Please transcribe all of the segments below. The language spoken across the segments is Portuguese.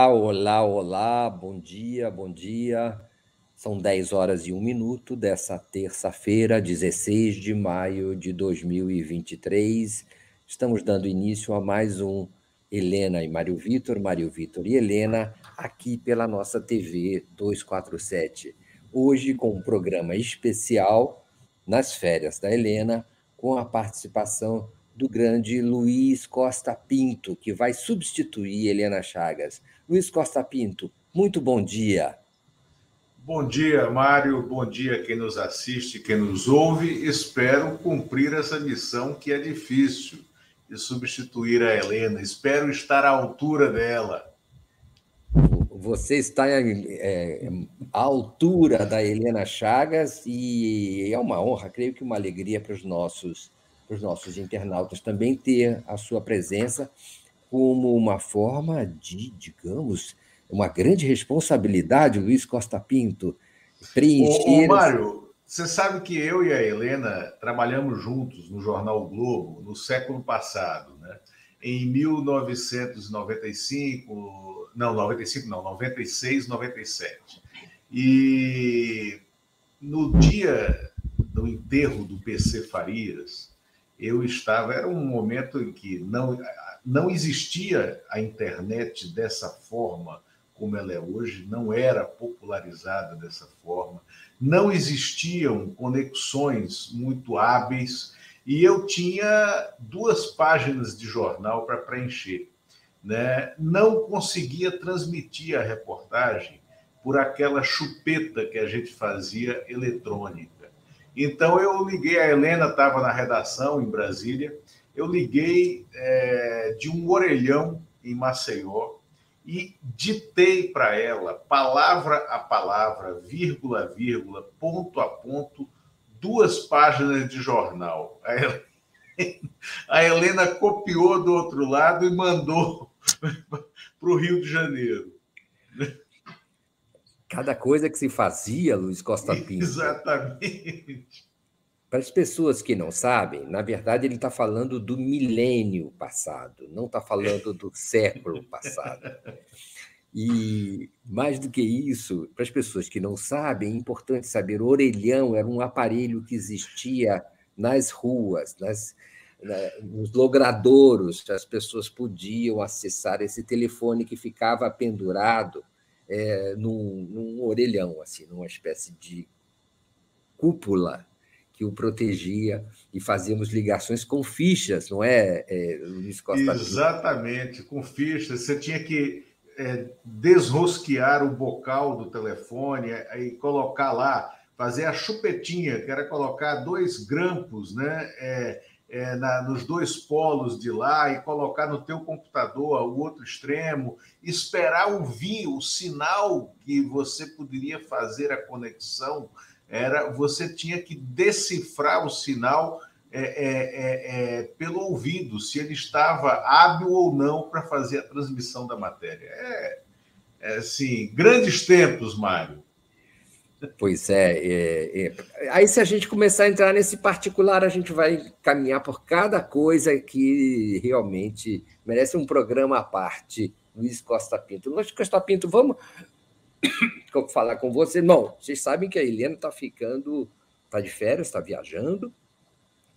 Olá, olá, olá, bom dia, bom dia. São 10 horas e 1 minuto dessa terça-feira, 16 de maio de 2023. Estamos dando início a mais um Helena e Mário Vitor, Mário Vitor e Helena, aqui pela nossa TV 247. Hoje com um programa especial nas férias da Helena, com a participação do grande Luiz Costa Pinto, que vai substituir Helena Chagas. Luiz Costa Pinto, muito bom dia. Bom dia, Mário. Bom dia quem nos assiste, quem nos ouve. Espero cumprir essa missão que é difícil de substituir a Helena. Espero estar à altura dela. Você está é, à altura da Helena Chagas e é uma honra, creio que uma alegria para os nossos para os nossos internautas também ter a sua presença como uma forma de, digamos, uma grande responsabilidade, Luiz Costa Pinto, preencher. Ô, ô Mário, você sabe que eu e a Helena trabalhamos juntos no Jornal o Globo no século passado, né? Em 1995, não, 95 não, 96, 97. E no dia do enterro do PC Farias, eu estava. Era um momento em que não, não existia a internet dessa forma como ela é hoje, não era popularizada dessa forma, não existiam conexões muito hábeis e eu tinha duas páginas de jornal para preencher. Né? Não conseguia transmitir a reportagem por aquela chupeta que a gente fazia eletrônica. Então eu liguei, a Helena estava na redação em Brasília, eu liguei é, de um orelhão em Maceió e ditei para ela, palavra a palavra, vírgula a vírgula, ponto a ponto, duas páginas de jornal. A Helena, a Helena copiou do outro lado e mandou para o Rio de Janeiro. Cada coisa que se fazia, Luiz Costa Pinto. Exatamente. Para as pessoas que não sabem, na verdade ele está falando do milênio passado, não está falando do século passado. E mais do que isso, para as pessoas que não sabem, é importante saber: o orelhão era um aparelho que existia nas ruas, nas, na, nos logradouros, as pessoas podiam acessar esse telefone que ficava pendurado é, num, num orelhão, assim, numa espécie de cúpula que o protegia e fazíamos ligações com fichas, não é, é Luiz Costa? Exatamente, com fichas. Você tinha que é, desrosquear o bocal do telefone e colocar lá, fazer a chupetinha, que era colocar dois grampos, né? É, é, na, nos dois polos de lá e colocar no teu computador o outro extremo, esperar ouvir o sinal que você poderia fazer a conexão, era você tinha que decifrar o sinal é, é, é, é pelo ouvido, se ele estava hábil ou não para fazer a transmissão da matéria. É, é assim, grandes tempos, Mário. Pois é, é, é, Aí, se a gente começar a entrar nesse particular, a gente vai caminhar por cada coisa que realmente merece um programa à parte. Luiz Costa Pinto. Luiz Costa Pinto, vamos falar com você. Não, vocês sabem que a Helena está ficando, está de férias, está viajando,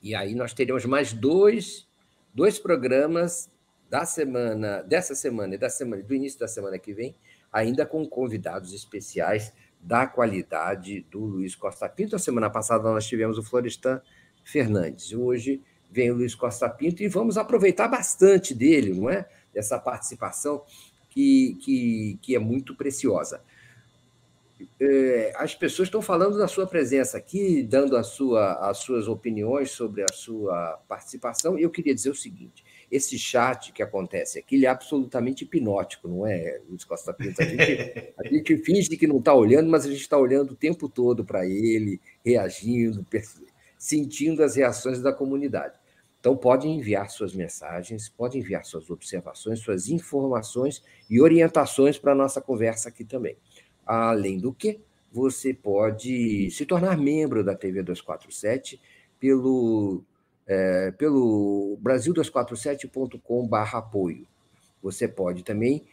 e aí nós teremos mais dois, dois programas da semana, dessa semana e da semana, do início da semana que vem, ainda com convidados especiais da qualidade do Luiz Costa Pinto. A semana passada nós tivemos o Florestan Fernandes. Hoje vem o Luiz Costa Pinto e vamos aproveitar bastante dele, não é? Dessa participação que, que, que é muito preciosa. É, as pessoas estão falando da sua presença aqui, dando a sua, as suas opiniões sobre a sua participação. Eu queria dizer o seguinte: esse chat que acontece aqui ele é absolutamente hipnótico, não é, Luiz Costa Pinto? A gente, a gente finge que não está olhando, mas a gente está olhando o tempo todo para ele, reagindo, sentindo as reações da comunidade. Então, podem enviar suas mensagens, podem enviar suas observações, suas informações e orientações para a nossa conversa aqui também. Além do que, você pode se tornar membro da TV 247 pelo é, pelo brasil247.com.br apoio. Você pode também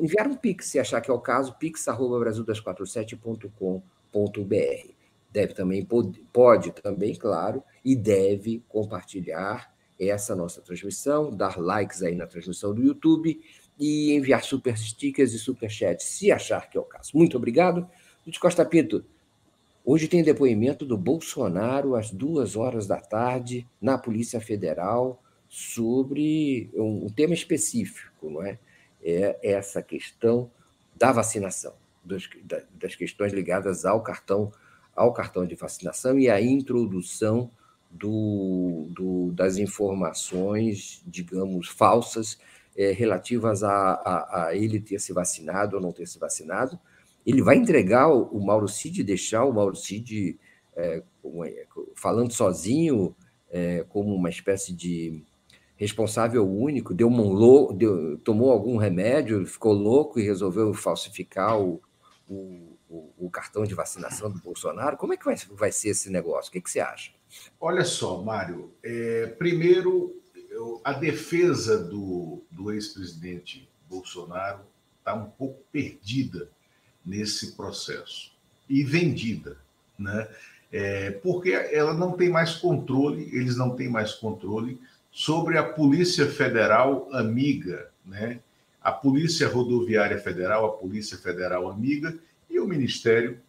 enviar um pix, se achar que é o caso, pix@brasil247.com.br. Deve também pode, pode também, claro, e deve compartilhar essa nossa transmissão, dar likes aí na transmissão do YouTube e enviar super stickers e super chats, se achar que é o caso. Muito obrigado. Luiz Costa Pinto, hoje tem depoimento do Bolsonaro às duas horas da tarde na Polícia Federal sobre um, tema específico, não é? É essa questão da vacinação, das, das questões ligadas ao cartão, ao cartão de vacinação e à introdução do, do, das informações, digamos, falsas é, relativas a, a, a, ele ter se vacinado ou não ter se vacinado. Ele vai entregar o, o Mauro Cid, deixar o Mauro Cid é, é falando sozinho, é, como uma espécie de responsável único, deu um deu, tomou algum remédio, ficou louco e resolveu falsificar o, o, o, cartão de vacinação do Bolsonaro. Como é que vai, vai ser esse negócio? O que, que você acha? Olha só, Mário. É, primeiro, eu, a defesa do, do ex-presidente Bolsonaro está um pouco perdida nesse processo e vendida, né? É, porque ela não tem mais controle, eles não têm mais controle sobre a Polícia Federal amiga, né? a Polícia Rodoviária Federal, a Polícia Federal amiga e o Ministério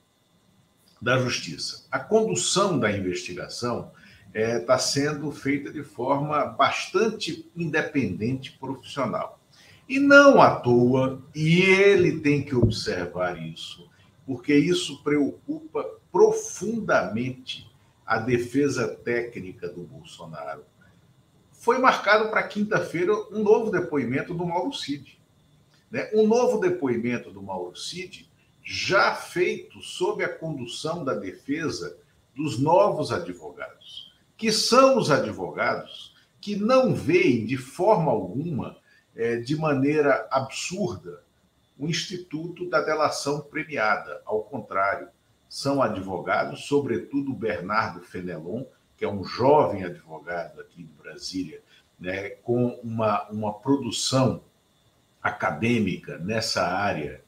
da Justiça. A condução da investigação está é, tá sendo feita de forma bastante independente profissional. E não à toa, e ele tem que observar isso, porque isso preocupa profundamente a defesa técnica do Bolsonaro foi marcado para quinta-feira um novo depoimento do Mauro Cid. Né? Um novo depoimento do Mauro Cid, já feito sob a condução da defesa dos novos advogados, que são os advogados que não veem de forma alguma, é, de maneira absurda, o Instituto da Delação Premiada. Ao contrário, são advogados, sobretudo Bernardo Fenelon, que é um jovem advogado aqui de Brasília, né, com uma, uma produção acadêmica nessa área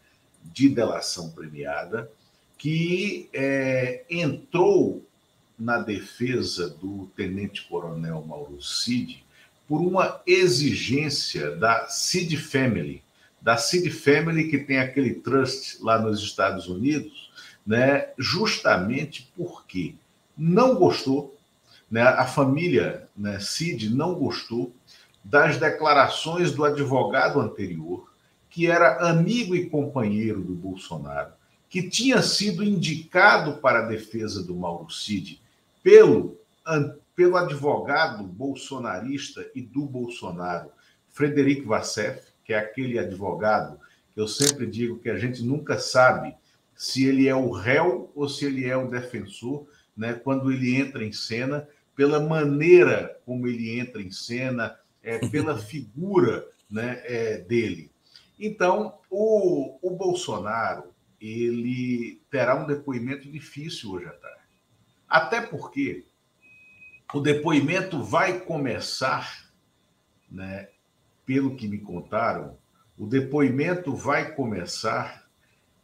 de delação premiada, que é, entrou na defesa do tenente-coronel Mauro Cid por uma exigência da Cid Family, da Cid Family que tem aquele trust lá nos Estados Unidos, né, justamente porque não gostou né, a família né, Cid não gostou das declarações do advogado anterior, que era amigo e companheiro do Bolsonaro, que tinha sido indicado para a defesa do Mauro Cid pelo, pelo advogado bolsonarista e do Bolsonaro, Frederico Vassef, que é aquele advogado que eu sempre digo que a gente nunca sabe se ele é o réu ou se ele é o defensor, né, quando ele entra em cena pela maneira como ele entra em cena, é, pela figura né, é, dele. Então, o, o Bolsonaro ele terá um depoimento difícil hoje à tarde. Até porque o depoimento vai começar, né, pelo que me contaram, o depoimento vai começar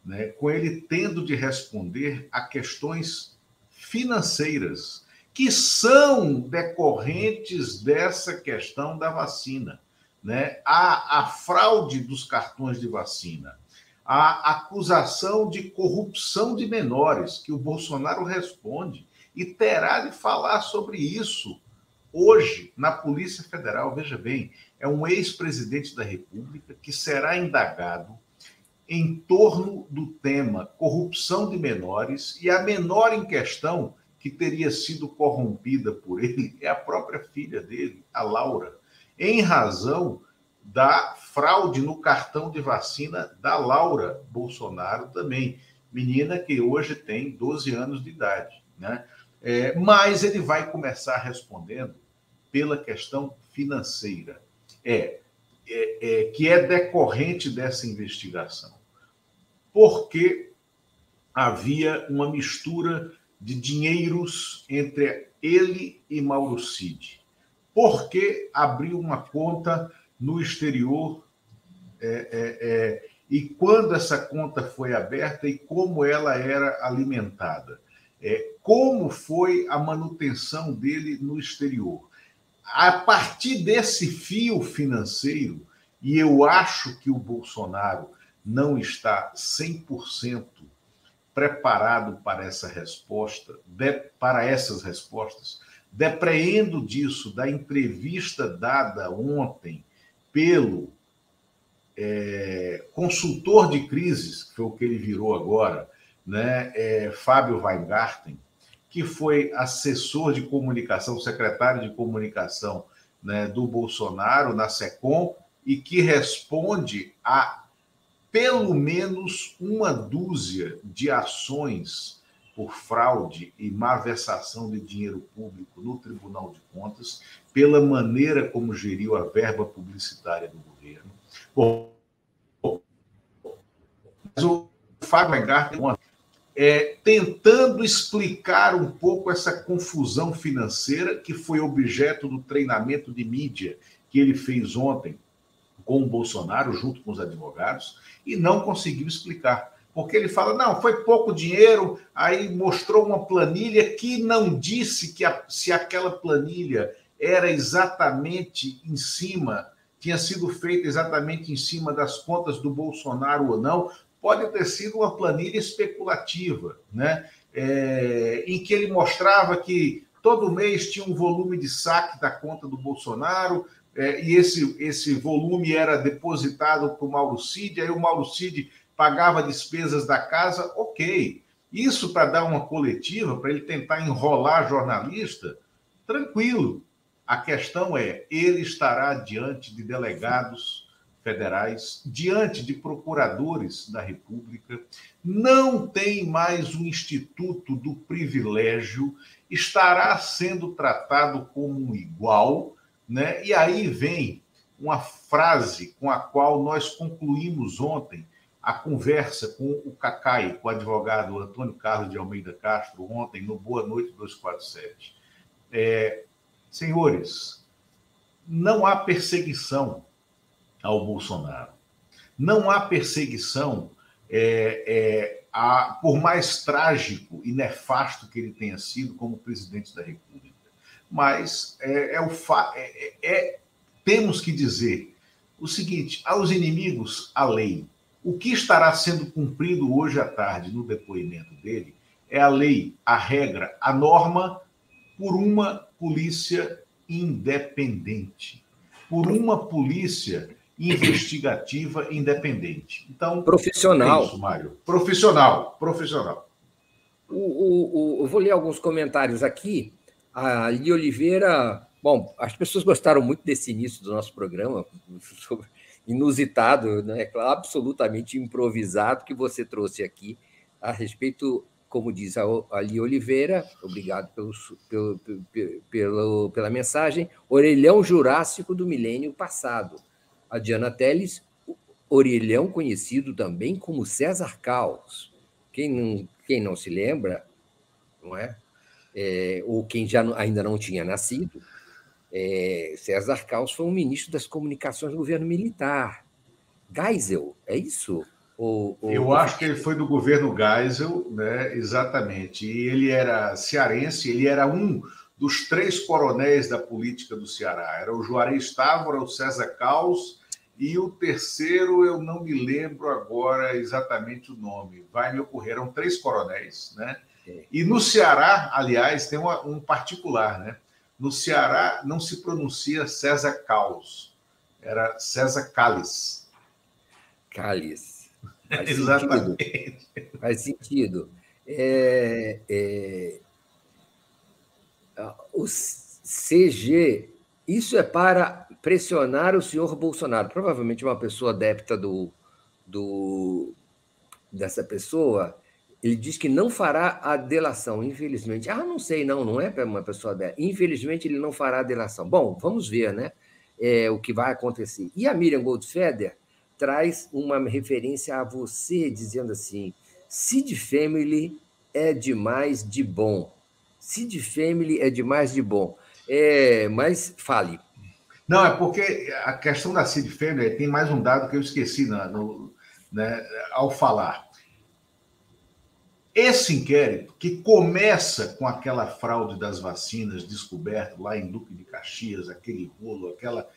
né, com ele tendo de responder a questões financeiras que são decorrentes dessa questão da vacina. Né? A, a fraude dos cartões de vacina, a acusação de corrupção de menores, que o Bolsonaro responde, e terá de falar sobre isso hoje na Polícia Federal. Veja bem, é um ex-presidente da República que será indagado em torno do tema corrupção de menores, e a menor em questão que teria sido corrompida por ele é a própria filha dele, a Laura, em razão da fraude no cartão de vacina da Laura Bolsonaro também, menina que hoje tem 12 anos de idade. Né? É, mas ele vai começar respondendo pela questão financeira, é, é, é que é decorrente dessa investigação. Porque havia uma mistura de dinheiros entre ele e Mauro Cid. Por que abriu uma conta no exterior é, é, é, e quando essa conta foi aberta e como ela era alimentada. É, como foi a manutenção dele no exterior. A partir desse fio financeiro, e eu acho que o Bolsonaro não está 100% preparado para essa resposta, de, para essas respostas, depreendo disso da entrevista dada ontem pelo é, consultor de crises, que foi o que ele virou agora, né, é, Fábio Weingarten, que foi assessor de comunicação, secretário de comunicação né, do Bolsonaro na SECOM, e que responde a pelo menos uma dúzia de ações por fraude e malversação de dinheiro público no Tribunal de Contas, pela maneira como geriu a verba publicitária do governo. Bom, mas o Fábio Engarten, é, tentando explicar um pouco essa confusão financeira que foi objeto do treinamento de mídia que ele fez ontem com o Bolsonaro, junto com os advogados, e não conseguiu explicar. Porque ele fala, não, foi pouco dinheiro, aí mostrou uma planilha que não disse que a, se aquela planilha era exatamente em cima, tinha sido feita exatamente em cima das contas do Bolsonaro ou não, pode ter sido uma planilha especulativa, né? É, em que ele mostrava que todo mês tinha um volume de saque da conta do Bolsonaro, é, e esse, esse volume era depositado para o Mauro Cid, aí o Mauro Cid pagava despesas da casa, ok. Isso para dar uma coletiva, para ele tentar enrolar jornalista, tranquilo. A questão é, ele estará diante de delegados federais, diante de procuradores da República, não tem mais o instituto do privilégio, estará sendo tratado como um igual, né? E aí vem uma frase com a qual nós concluímos ontem a conversa com o Cacai, com o advogado Antônio Carlos de Almeida Castro, ontem no Boa Noite 247. É, senhores, não há perseguição ao Bolsonaro. Não há perseguição, é, é, a, por mais trágico e nefasto que ele tenha sido como presidente da República mas é, é o fa é, é, é, temos que dizer o seguinte: aos inimigos, a lei. O que estará sendo cumprido hoje à tarde no depoimento dele é a lei, a regra, a norma por uma polícia independente, por uma polícia investigativa independente. Então, profissional. É isso, Mário. Profissional, profissional. O, o, o, eu vou ler alguns comentários aqui. A Li Oliveira, bom, as pessoas gostaram muito desse início do nosso programa, inusitado, né? absolutamente improvisado que você trouxe aqui a respeito, como diz a Li Oliveira, obrigado pelo, pelo, pelo, pela mensagem, orelhão jurássico do milênio passado. A Diana Teles, orelhão conhecido também como César Caos. Quem não, quem não se lembra, não é? é, ou quem já ainda não tinha nascido, é, César Caos foi um ministro das comunicações do governo militar. Geisel, é isso? Ou, ou... Eu acho que ele foi do governo Geisel, né? exatamente. E ele era cearense, ele era um dos três coronéis da política do Ceará. Era o Juarez Távora, o César Caos e o terceiro eu não me lembro agora exatamente o nome. Vai me ocorrer, eram três coronéis, né? E no Ceará, aliás, tem uma, um particular, né? No Ceará não se pronuncia César Caos, era César Calis. Calis. Faz Exatamente. Sentido. Faz sentido. É, é, o CG, isso é para pressionar o senhor Bolsonaro. Provavelmente uma pessoa adepta do, do dessa pessoa ele diz que não fará a delação, infelizmente. Ah, não sei, não, não é uma pessoa dela. Infelizmente, ele não fará a delação. Bom, vamos ver, né? É, o que vai acontecer. E a Miriam Goldfeder traz uma referência a você, dizendo assim: Cid Family é demais de bom. Cid Family é demais de bom. É, mas fale. Não, é porque a questão da Cid Fêmea tem mais um dado que eu esqueci na, no, né, ao falar. Esse inquérito, que começa com aquela fraude das vacinas descoberto lá em Duque de Caxias, aquele rolo, aquela.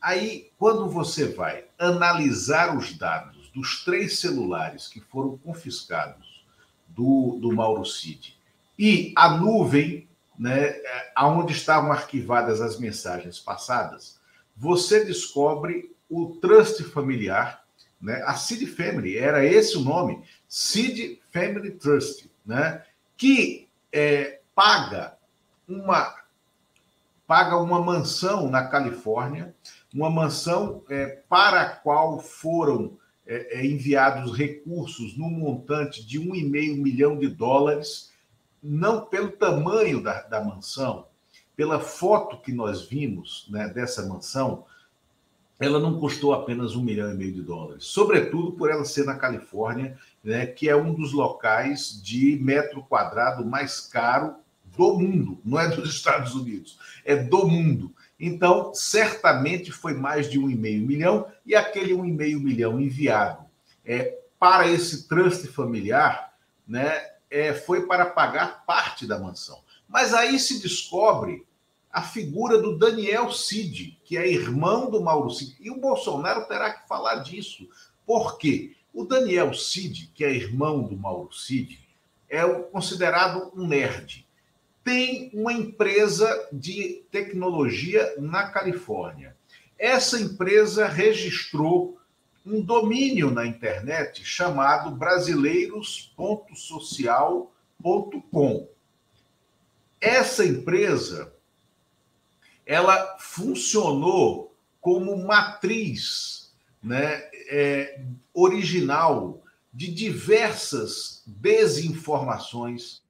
Aí, quando você vai analisar os dados dos três celulares que foram confiscados do, do Mauro Cid e a nuvem, né, aonde estavam arquivadas as mensagens passadas, você descobre o trust familiar, né, a Cid Family, era esse o nome, Seed Family Trust, né? que é, paga uma paga uma mansão na Califórnia, uma mansão é, para a qual foram é, é enviados recursos no montante de um e meio milhão de dólares, não pelo tamanho da, da mansão, pela foto que nós vimos né, dessa mansão, ela não custou apenas um milhão e meio de dólares, sobretudo por ela ser na Califórnia, né, que é um dos locais de metro quadrado mais caro do mundo, não é dos Estados Unidos, é do mundo. Então, certamente foi mais de um e meio milhão, e aquele um e meio milhão enviado é, para esse trust familiar, né, é, foi para pagar parte da mansão. Mas aí se descobre a figura do Daniel Cid, que é irmão do Mauro Cid. E o Bolsonaro terá que falar disso. Por quê? O Daniel Cid, que é irmão do Mauro Cid, é considerado um nerd. Tem uma empresa de tecnologia na Califórnia. Essa empresa registrou um domínio na internet chamado brasileiros.social.com. Essa empresa ela funcionou como matriz né, é, original de diversas desinformações,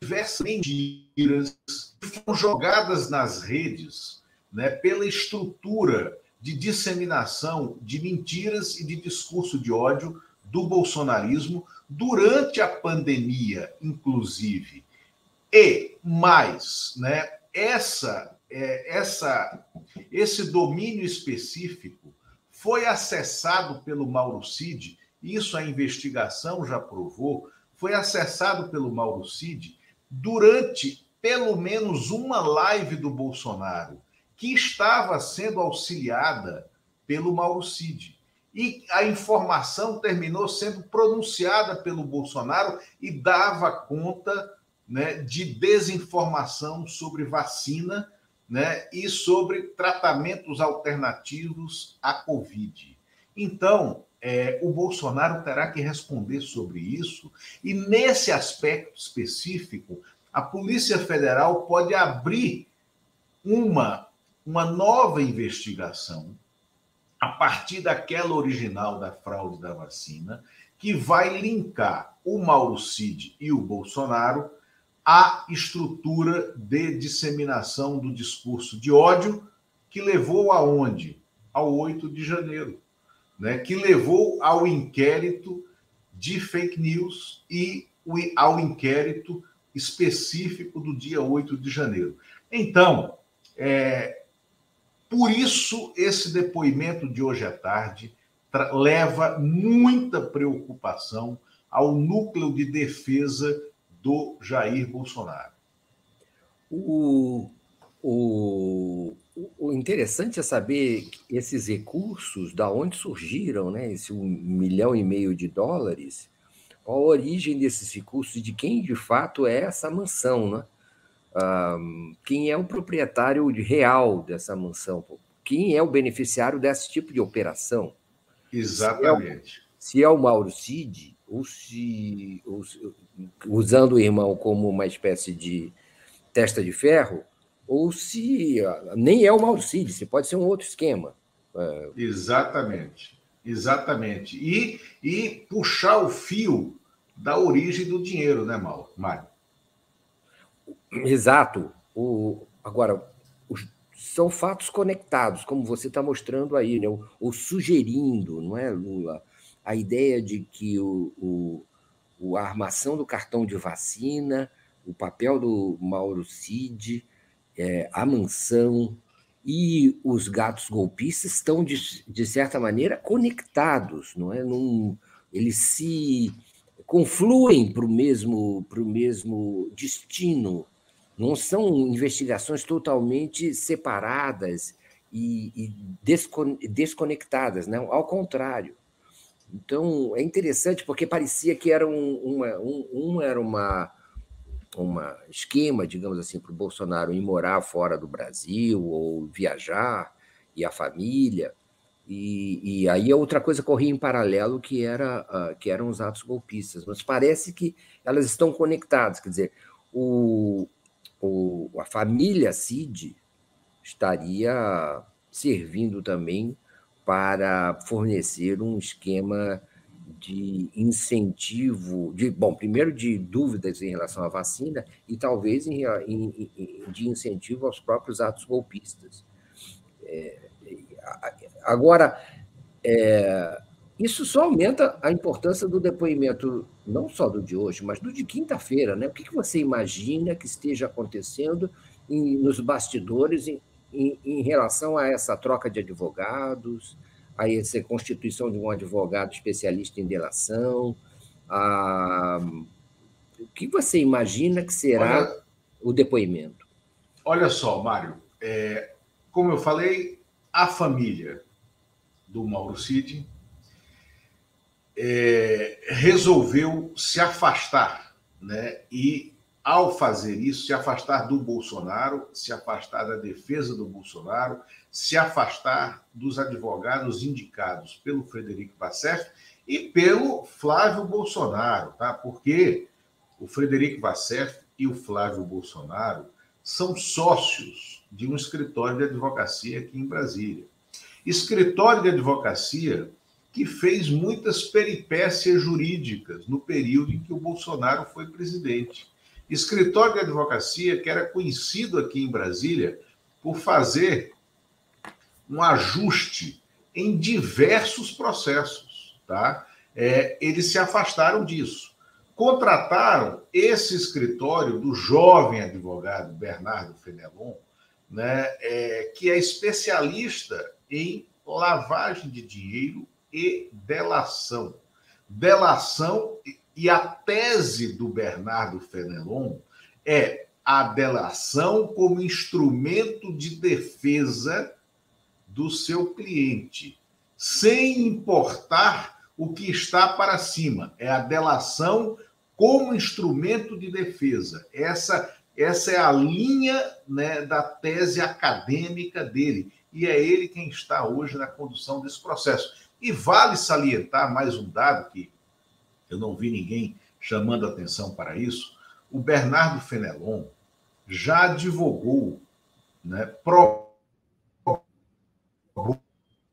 diversas mentiras que foram jogadas nas redes né, pela estrutura de disseminação de mentiras e de discurso de ódio do bolsonarismo durante a pandemia, inclusive. E mais, né, essa, é, essa, esse domínio específico foi acessado pelo Mauro Cid, isso a investigação já provou, foi acessado pelo Mauro Cid durante pelo menos uma live do Bolsonaro, que estava sendo auxiliada pelo Mauro Cid. E a informação terminou sendo pronunciada pelo Bolsonaro e dava conta né, de desinformação sobre vacina né, e sobre tratamentos alternativos à Covid. Então, é, o Bolsonaro terá que responder sobre isso, e nesse aspecto específico, a Polícia Federal pode abrir uma, uma nova investigação a partir daquela original da fraude da vacina, que vai linkar o Mauro Cid e o Bolsonaro a estrutura de disseminação do discurso de ódio que levou aonde? Ao 8 de janeiro, né? que levou ao inquérito de fake news e ao inquérito específico do dia 8 de janeiro. Então, é, por isso, esse depoimento de hoje à tarde leva muita preocupação ao núcleo de defesa do Jair Bolsonaro. O, o, o interessante é saber esses recursos, da onde surgiram, né? Esse um milhão e meio de dólares, a origem desses recursos, de quem de fato é essa mansão, né? Um, quem é o proprietário real dessa mansão? Quem é o beneficiário desse tipo de operação? Exatamente. Se é o, se é o Mauro Cid, ou se, ou se, usando o irmão como uma espécie de testa de ferro, ou se nem é o Mauro Cid, se pode ser um outro esquema. É, exatamente, exatamente. E, e puxar o fio da origem do dinheiro, né, Mário? Exato. O, agora, os, são fatos conectados, como você está mostrando aí, né? ou, sugerindo, não é, Lula? A ideia de que o, o a armação do cartão de vacina, o papel do Mauro Cid, é, a mansão, e os gatos golpistas estão, de, de certa maneira, conectados, não é? Num, eles se confluem para o mesmo, mesmo destino. Não são investigações totalmente separadas e, e desconectadas, não, ao contrário. Então, é interessante porque parecia que era um, uma, um, um era uma, uma esquema, digamos assim, para o Bolsonaro ir morar fora do Brasil ou viajar e a família. E, e aí a outra coisa corria em paralelo que era uh, que eram os atos golpistas. Mas parece que elas estão conectadas. Quer dizer, o, o, a família Cid estaria servindo também para fornecer um esquema de incentivo, de bom, primeiro de dúvidas em relação à vacina e talvez em, em, de incentivo aos próprios atos golpistas. É, agora, é, isso só aumenta a importância do depoimento, não só do de hoje, mas do de quinta-feira. Né? O que, que você imagina que esteja acontecendo em, nos bastidores em, em, em relação a essa troca de advogados, a essa constituição de um advogado especialista em delação. A... O que você imagina que será olha, o depoimento? Olha só, Mário, é, como eu falei, a família do Mauro Cid é, resolveu se afastar né, e ao fazer isso, se afastar do Bolsonaro, se afastar da defesa do Bolsonaro, se afastar dos advogados indicados pelo Frederico Vassef e pelo Flávio Bolsonaro, tá? Porque o Frederico Vassef e o Flávio Bolsonaro são sócios de um escritório de advocacia aqui em Brasília. Escritório de advocacia que fez muitas peripécias jurídicas no período em que o Bolsonaro foi presidente escritório de advocacia que era conhecido aqui em Brasília por fazer um ajuste em diversos processos, tá? É, eles se afastaram disso. Contrataram esse escritório do jovem advogado Bernardo Fenelon, né, é, que é especialista em lavagem de dinheiro e delação. Delação e a tese do Bernardo Fenelon é a delação como instrumento de defesa do seu cliente, sem importar o que está para cima. É a delação como instrumento de defesa. Essa, essa é a linha né, da tese acadêmica dele. E é ele quem está hoje na condução desse processo. E vale salientar mais um dado que eu não vi ninguém chamando atenção para isso, o Bernardo Fenelon já advogou né, pro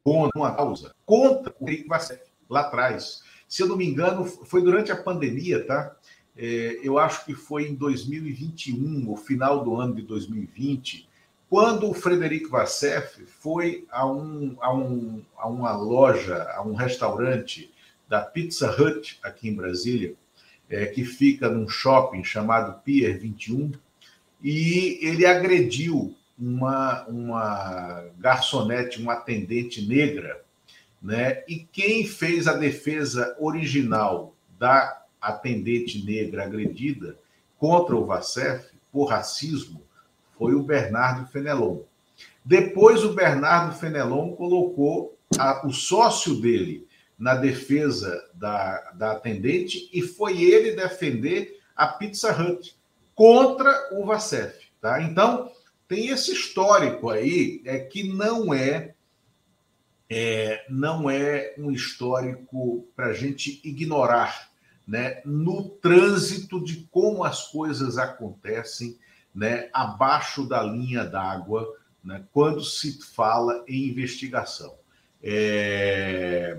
uma causa contra o Henrique Vassef, lá atrás. Se eu não me engano, foi durante a pandemia, tá? É, eu acho que foi em 2021, o final do ano de 2020, quando o Frederico Vassef foi a, um, a, um, a uma loja, a um restaurante da Pizza Hut aqui em Brasília, é, que fica num shopping chamado Pier 21, e ele agrediu uma, uma garçonete, uma atendente negra, né? E quem fez a defesa original da atendente negra agredida contra o Vacef por racismo foi o Bernardo Fenelon. Depois o Bernardo Fenelon colocou a, o sócio dele, na defesa da, da atendente e foi ele defender a Pizza Hut contra o Vacef. Tá? Então, tem esse histórico aí é que não é, é não é um histórico para a gente ignorar né, no trânsito de como as coisas acontecem né, abaixo da linha d'água né, quando se fala em investigação. É,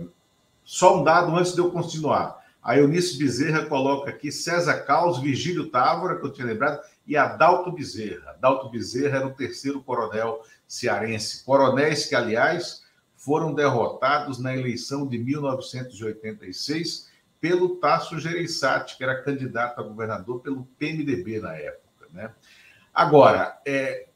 só um dado antes de eu continuar. A Eunice Bezerra coloca aqui César Caos, Vigílio Távora, que eu tinha lembrado, e Adalto Bezerra. Adalto Bezerra era o terceiro coronel cearense. Coronéis que, aliás, foram derrotados na eleição de 1986 pelo Tasso Gereissati, que era candidato a governador pelo PMDB na época. Né? Agora, é,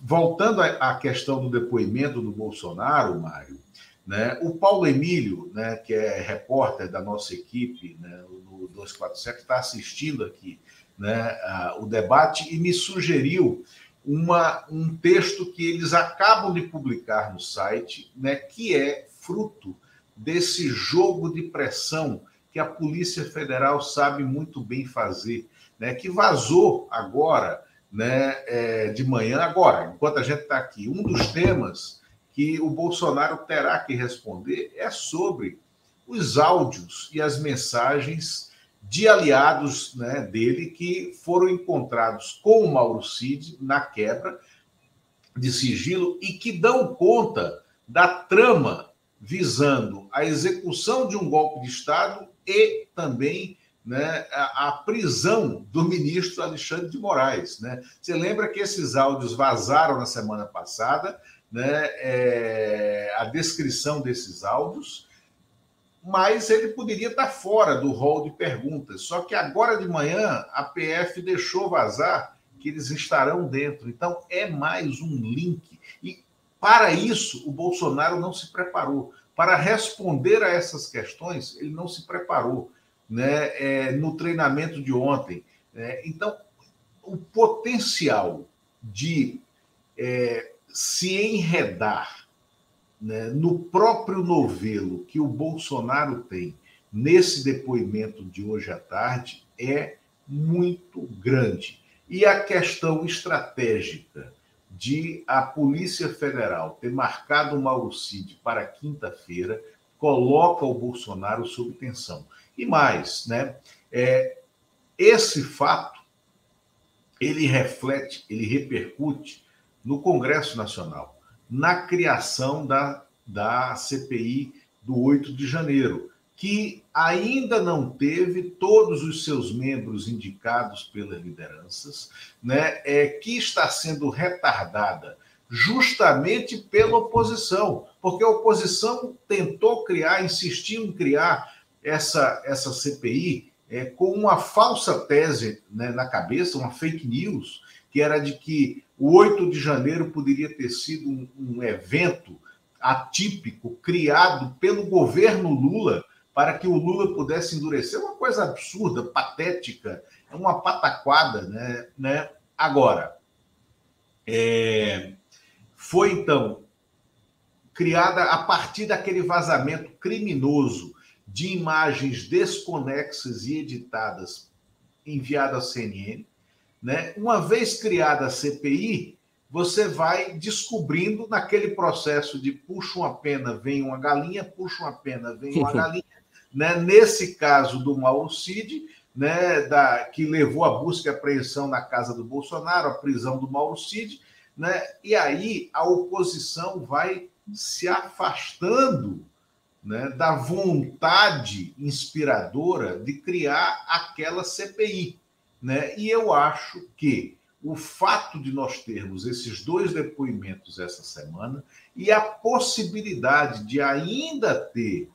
voltando à questão do depoimento do Bolsonaro, Mário, né, o Paulo Emílio, né, que é repórter da nossa equipe né, no 247, está assistindo aqui né, a, o debate e me sugeriu uma, um texto que eles acabam de publicar no site, né, que é fruto desse jogo de pressão que a Polícia Federal sabe muito bem fazer, né, que vazou agora, né, é, de manhã, agora, enquanto a gente está aqui. Um dos temas que o Bolsonaro terá que responder é sobre os áudios e as mensagens de aliados né, dele que foram encontrados com o Mauro Cid na quebra de sigilo e que dão conta da trama visando a execução de um golpe de Estado e também né, a, a, prisão do ministro Alexandre de Moraes. Né? Você lembra que esses áudios vazaram na semana passada, né, é, a descrição desses áudios, mas ele poderia estar fora do rol de perguntas. Só que agora de manhã a PF deixou vazar que eles estarão dentro. Então é mais um link. E para isso o Bolsonaro não se preparou. Para responder a essas questões, ele não se preparou né, é, no treinamento de ontem. É, então, o potencial de é, se enredar né, no próprio novelo que o Bolsonaro tem nesse depoimento de hoje à tarde é muito grande. E a questão estratégica de a Polícia Federal ter marcado o Mauro para quinta-feira coloca o Bolsonaro sob tensão. E mais, né? É, esse fato ele reflete, ele repercute no Congresso Nacional na criação da, da CPI do 8 de janeiro, que ainda não teve todos os seus membros indicados pelas lideranças, né, é, que está sendo retardada justamente pela oposição, porque a oposição tentou criar, insistiu em criar essa, essa CPI é, com uma falsa tese né, na cabeça, uma fake news, que era de que o 8 de janeiro poderia ter sido um, um evento atípico criado pelo governo Lula para que o Lula pudesse endurecer. Uma coisa absurda, patética, é uma pataquada, né? né? Agora, é... foi então criada a partir daquele vazamento criminoso de imagens desconexas e editadas enviadas à CNN, né? Uma vez criada a CPI, você vai descobrindo naquele processo de puxa uma pena, vem uma galinha, puxa uma pena, vem uma galinha. né? Nesse caso do Mauro Cid, né? da, que levou a busca e apreensão na casa do Bolsonaro, a prisão do Mauro Cid, né? e aí a oposição vai se afastando né, da vontade inspiradora de criar aquela CPI. Né? E eu acho que o fato de nós termos esses dois depoimentos essa semana e a possibilidade de ainda ter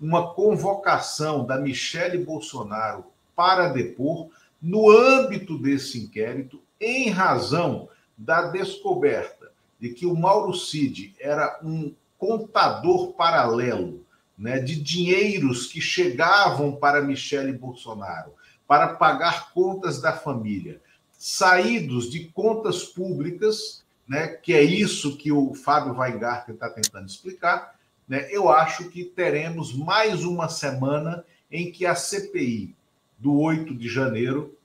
uma convocação da Michele Bolsonaro para depor no âmbito desse inquérito, em razão da descoberta de que o Mauro Cid era um contador paralelo né, de dinheiros que chegavam para Michele Bolsonaro para pagar contas da família, saídos de contas públicas, né, que é isso que o Fábio Weingarten está tentando explicar, né, eu acho que teremos mais uma semana em que a CPI do 8 de janeiro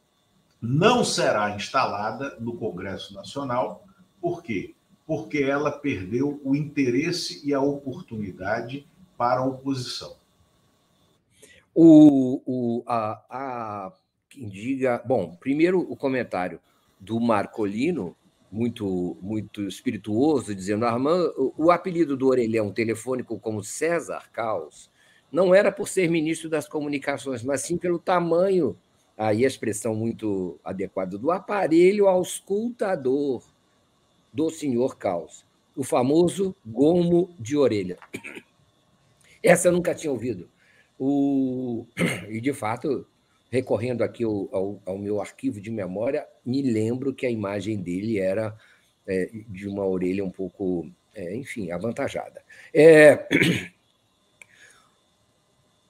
não será instalada no Congresso Nacional. Por quê? Porque ela perdeu o interesse e a oportunidade para a oposição. O, o, a, a, quem diga. Bom, primeiro o comentário do Marcolino, muito muito espirituoso, dizendo: Armand, o, o apelido do orelhão telefônico como César Caos não era por ser ministro das comunicações, mas sim pelo tamanho, aí a expressão muito adequada, do aparelho auscultador do senhor Caos, o famoso gomo de orelha. Essa eu nunca tinha ouvido. O... E, de fato, recorrendo aqui ao, ao, ao, meu arquivo de memória, me lembro que a imagem dele era é, de uma orelha um pouco, é, enfim, avantajada. É...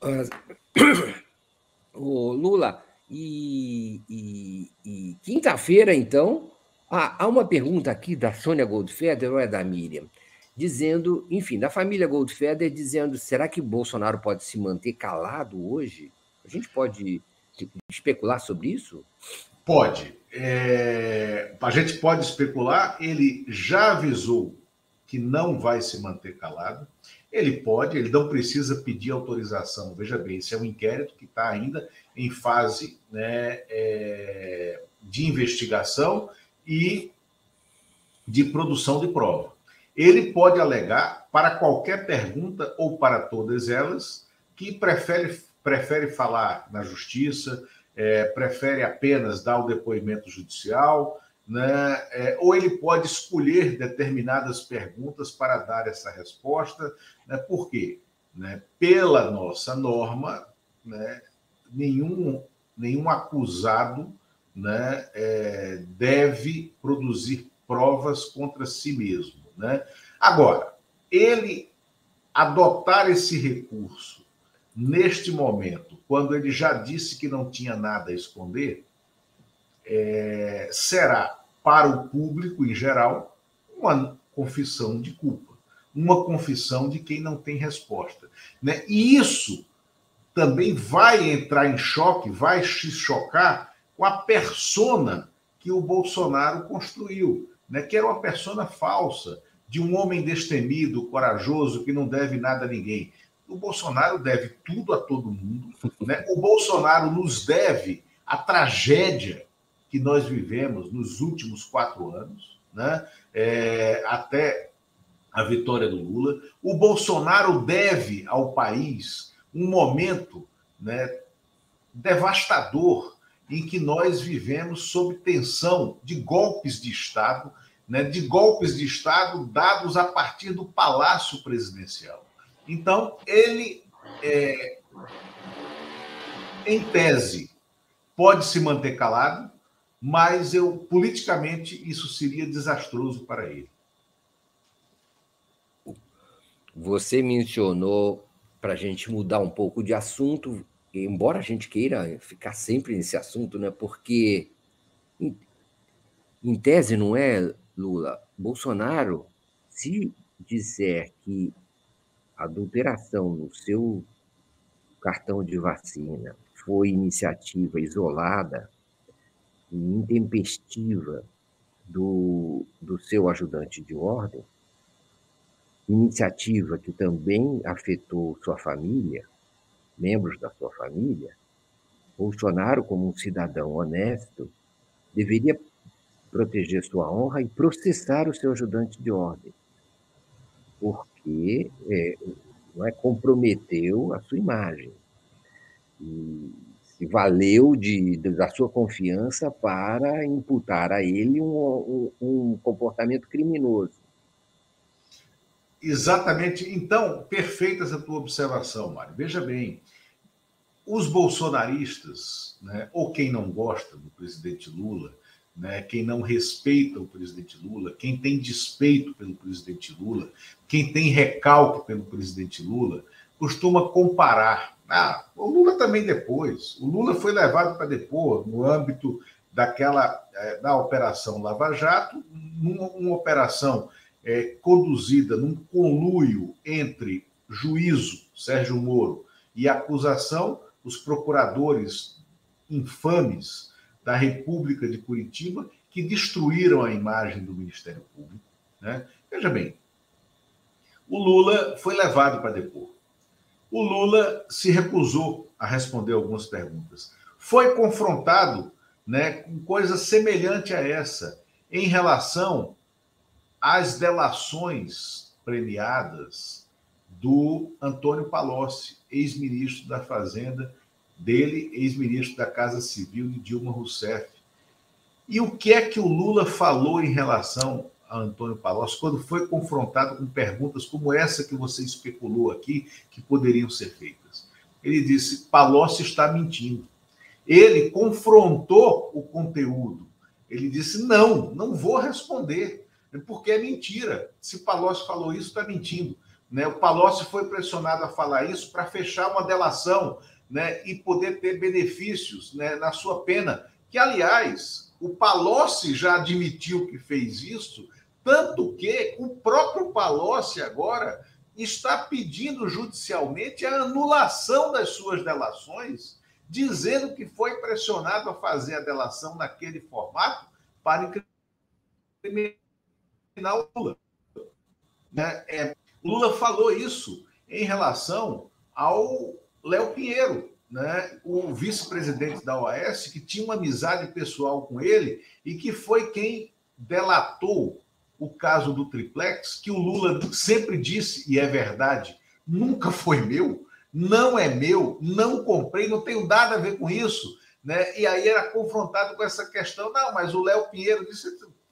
O Lula, e, e, e quinta-feira, então, há uma pergunta aqui da Sônia Goldfeder ou é da Miriam? Dizendo, enfim, da família Goldfeder, dizendo: será que Bolsonaro pode se manter calado hoje? A gente pode especular sobre isso? Pode. É, a gente pode especular. Ele já avisou que não vai se manter calado. Ele pode, ele não precisa pedir autorização. Veja bem, esse é um inquérito que está ainda em fase né, é, de investigação e de produção de prova. Ele pode alegar para qualquer pergunta ou para todas elas que prefere, prefere falar na justiça, é, prefere apenas dar o depoimento judicial, né? É, ou ele pode escolher determinadas perguntas para dar essa resposta. Né? Por quê? Né? Pela nossa norma, né? nenhum, nenhum acusado né? É, deve produzir provas contra si mesmo. Né? Agora, ele adotar esse recurso neste momento, quando ele já disse que não tinha nada a esconder, é, será para o público em geral uma confissão de culpa, uma confissão de quem não tem resposta. Né? E isso também vai entrar em choque, vai se chocar com a persona que o Bolsonaro construiu, né? que era uma persona falsa, de um homem destemido, corajoso, que não deve nada a ninguém. O Bolsonaro deve tudo a todo mundo. Né? O Bolsonaro nos deve a tragédia que nós vivemos nos últimos quatro anos, né? É, até a vitória do Lula. O Bolsonaro deve ao país um momento né, devastador em que nós vivemos sob tensão de golpes de Estado, né, de golpes de Estado dados a partir do Palácio Presidencial. Então, ele, é, em tese, pode se manter calado, mas eu politicamente isso seria desastroso para ele. Você mencionou para a gente mudar um pouco de assunto, embora a gente queira ficar sempre nesse assunto, né? Porque em, em tese não é Lula, Bolsonaro, se disser que adulteração no seu cartão de vacina foi iniciativa isolada, e intempestiva do, do seu ajudante de ordem, iniciativa que também afetou sua família, membros da sua família, Bolsonaro, como um cidadão honesto, deveria proteger sua honra e processar o seu ajudante de ordem, porque é, não é, comprometeu a sua imagem. E se valeu de, da sua confiança para imputar a ele um, um, um comportamento criminoso. Exatamente. Então, perfeita essa tua observação, Mário. Veja bem, os bolsonaristas, né, ou quem não gosta do presidente Lula, né, quem não respeita o presidente Lula, quem tem despeito pelo presidente Lula, quem tem recalque pelo presidente Lula, costuma comparar ah, o Lula também depois. O Lula foi levado para depor no âmbito daquela é, da operação Lava Jato, numa uma operação é, conduzida num conluio entre juízo Sérgio Moro e acusação, os procuradores infames da República de Curitiba que destruíram a imagem do Ministério Público. Né? Veja bem, o Lula foi levado para depor o Lula se recusou a responder algumas perguntas. Foi confrontado né, com coisa semelhante a essa em relação às delações premiadas do Antônio Palocci, ex-ministro da Fazenda, dele, ex-ministro da Casa Civil de Dilma Rousseff. E o que é que o Lula falou em relação a Antônio Palocci, quando foi confrontado com perguntas como essa que você especulou aqui, que poderiam ser feitas. Ele disse: Palocci está mentindo. Ele confrontou o conteúdo. Ele disse: não, não vou responder. porque é mentira. Se Palocci falou isso, está mentindo. Né? O Palocci foi pressionado a falar isso para fechar uma delação né? e poder ter benefícios né? na sua pena. Que, aliás, o Palocci já admitiu que fez isso, tanto que o próprio Palocci agora está pedindo judicialmente a anulação das suas delações, dizendo que foi pressionado a fazer a delação naquele formato para incriminar o Lula. Né? É, Lula falou isso em relação ao Léo Pinheiro, né? o vice-presidente da OAS, que tinha uma amizade pessoal com ele e que foi quem delatou o caso do triplex, que o Lula sempre disse, e é verdade, nunca foi meu, não é meu, não comprei, não tenho nada a ver com isso. Né? E aí era confrontado com essa questão, não, mas o Léo Pinheiro disse,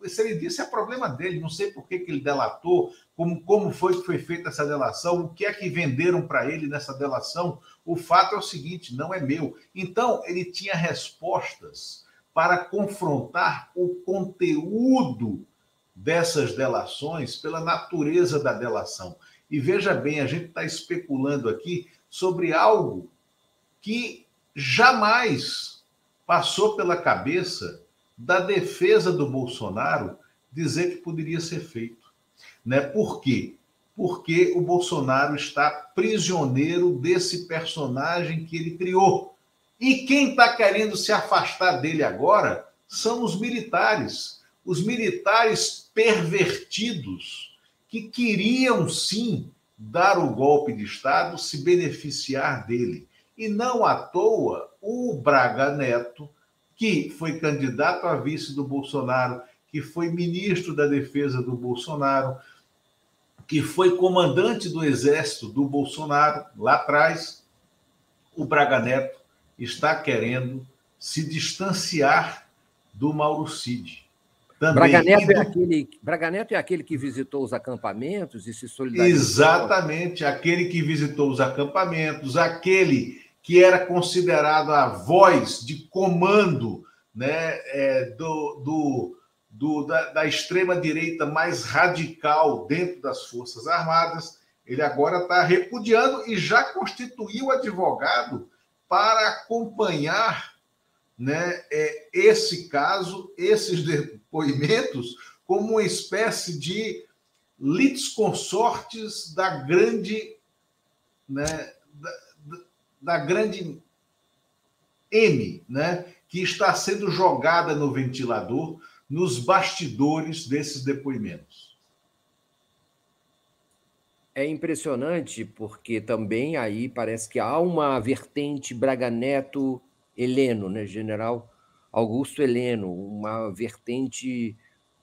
se ele disse, é problema dele, não sei por que, que ele delatou, como, como foi que foi feita essa delação, o que é que venderam para ele nessa delação. O fato é o seguinte, não é meu. Então, ele tinha respostas para confrontar o conteúdo dessas delações pela natureza da delação. E veja bem, a gente está especulando aqui sobre algo que jamais passou pela cabeça da defesa do Bolsonaro dizer que poderia ser feito. Né? Por quê? Porque o Bolsonaro está prisioneiro desse personagem que ele criou. E quem está querendo se afastar dele agora são os militares. Os militares pervertidos que queriam sim dar o golpe de Estado, se beneficiar dele. E não à toa, o Braga Neto que foi candidato a vice do Bolsonaro, que foi ministro da Defesa do Bolsonaro, que foi comandante do Exército do Bolsonaro lá atrás, o Braga Neto está querendo se distanciar do Mauro Cid. Também. Braga Neto, é aquele, Braga Neto é aquele que visitou os acampamentos e se solidarizou. Exatamente, aquele que visitou os acampamentos, aquele que era considerado a voz de comando né, é, do, do, do da, da extrema-direita mais radical dentro das Forças Armadas, ele agora está repudiando e já constituiu advogado para acompanhar né, é, esse caso, esses depoimentos, como uma espécie de litisconsortes da grande né, da grande M, né, que está sendo jogada no ventilador nos bastidores desses depoimentos. É impressionante porque também aí parece que há uma vertente Braga Neto Heleno, né, General Augusto Heleno, uma vertente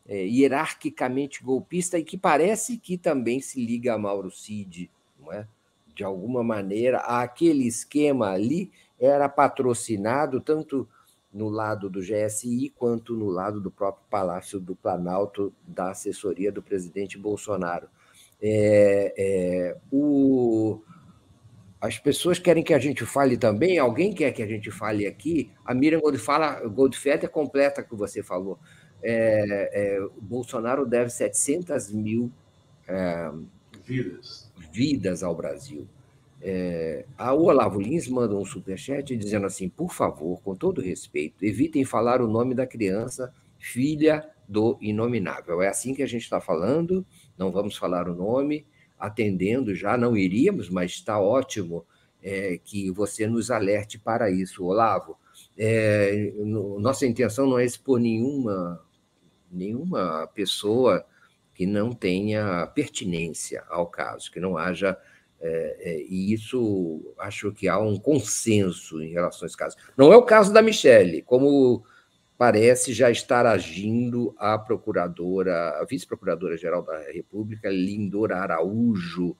é, hierarquicamente golpista e que parece que também se liga a Mauro Cid, não é? De alguma maneira, aquele esquema ali era patrocinado tanto no lado do GSI quanto no lado do próprio Palácio do Planalto, da assessoria do presidente Bolsonaro. É, é, o, as pessoas querem que a gente fale também, alguém quer que a gente fale aqui, a Miriam Goldfetter completa o que você falou. É, é, Bolsonaro deve 700 mil é, vidas vidas ao Brasil. É, a Olavo Lins manda um superchat dizendo assim: por favor, com todo respeito, evitem falar o nome da criança, filha do inominável. É assim que a gente está falando, não vamos falar o nome, atendendo já, não iríamos, mas está ótimo é, que você nos alerte para isso, Olavo. É, no, nossa intenção não é expor nenhuma, nenhuma pessoa que não tenha pertinência ao caso, que não haja. É, é, e isso acho que há um consenso em relação a esse caso. Não é o caso da Michelle, como parece já estar agindo a procuradora, a vice-procuradora-geral da República, Lindora Araújo,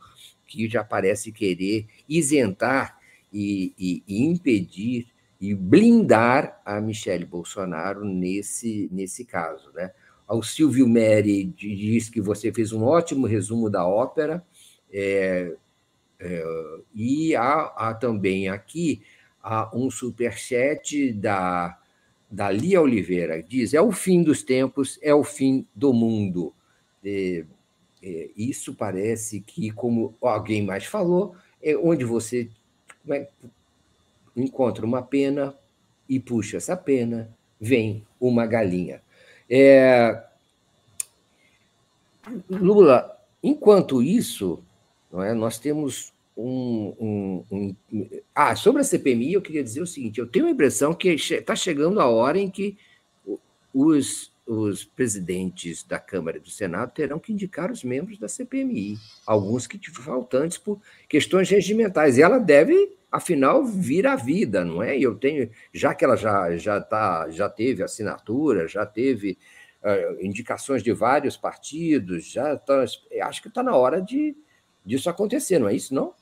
que já parece querer isentar e, e, e impedir e blindar a Michelle Bolsonaro nesse, nesse caso, né? Ao Silvio Meri diz que você fez um ótimo resumo da ópera, é, é, e há, há, também aqui há um superchat da, da Lia Oliveira, diz, é o fim dos tempos, é o fim do mundo. é, é, isso parece que, como alguém mais falou, é onde você é, encontra uma pena e puxa essa pena, vem uma galinha. É... Lula, enquanto isso, é, nós temos um, um, um, Ah, sobre a CPMI, eu queria dizer o seguinte: eu tenho a impressão que está chegando a hora em que os os presidentes da Câmara e do Senado terão que indicar os membros da CPMI, alguns que faltantes por questões regimentais. E ela deve, afinal, vir à vida, não é? Eu tenho, já que ela já já tá, já teve assinatura, já teve uh, indicações de vários partidos, já tá, acho que está na hora de disso acontecer, não é isso, não?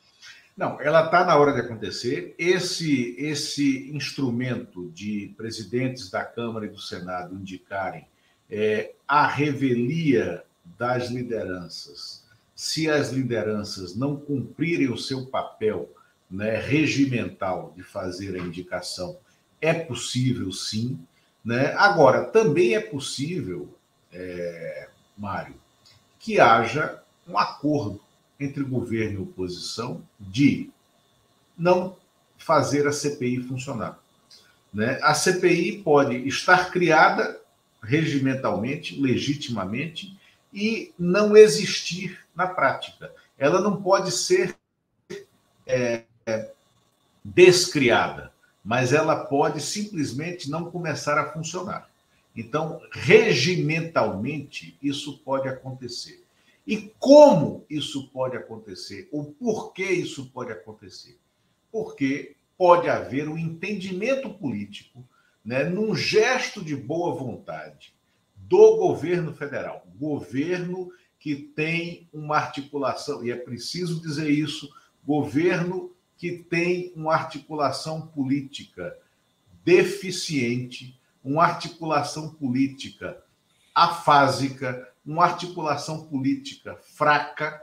Não, ela está na hora de acontecer. Esse, esse instrumento de presidentes da Câmara e do Senado indicarem é, a revelia das lideranças, se as lideranças não cumprirem o seu papel né, regimental de fazer a indicação, é possível sim. Né? Agora, também é possível, é, Mário, que haja um acordo entre governo e oposição de não fazer a CPI funcionar. Né? A CPI pode estar criada regimentalmente, legitimamente, e não existir na prática. Ela não pode ser é, descriada, mas ela pode simplesmente não começar a funcionar. Então, regimentalmente, isso pode acontecer. E como isso pode acontecer? Ou por que isso pode acontecer? Porque pode haver um entendimento político né, num gesto de boa vontade do governo federal, governo que tem uma articulação, e é preciso dizer isso, governo que tem uma articulação política deficiente, uma articulação política afásica, uma articulação política fraca,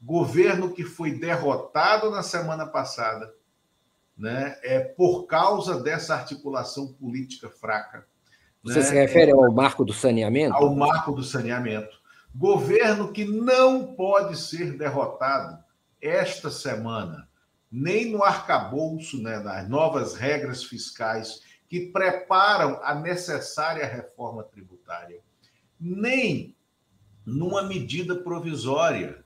governo que foi derrotado na semana passada né, é por causa dessa articulação política fraca. Você né, se refere ao marco do saneamento? Ao marco do saneamento. Governo que não pode ser derrotado esta semana, nem no arcabouço, né, nas novas regras fiscais que preparam a necessária reforma tributária, nem numa medida provisória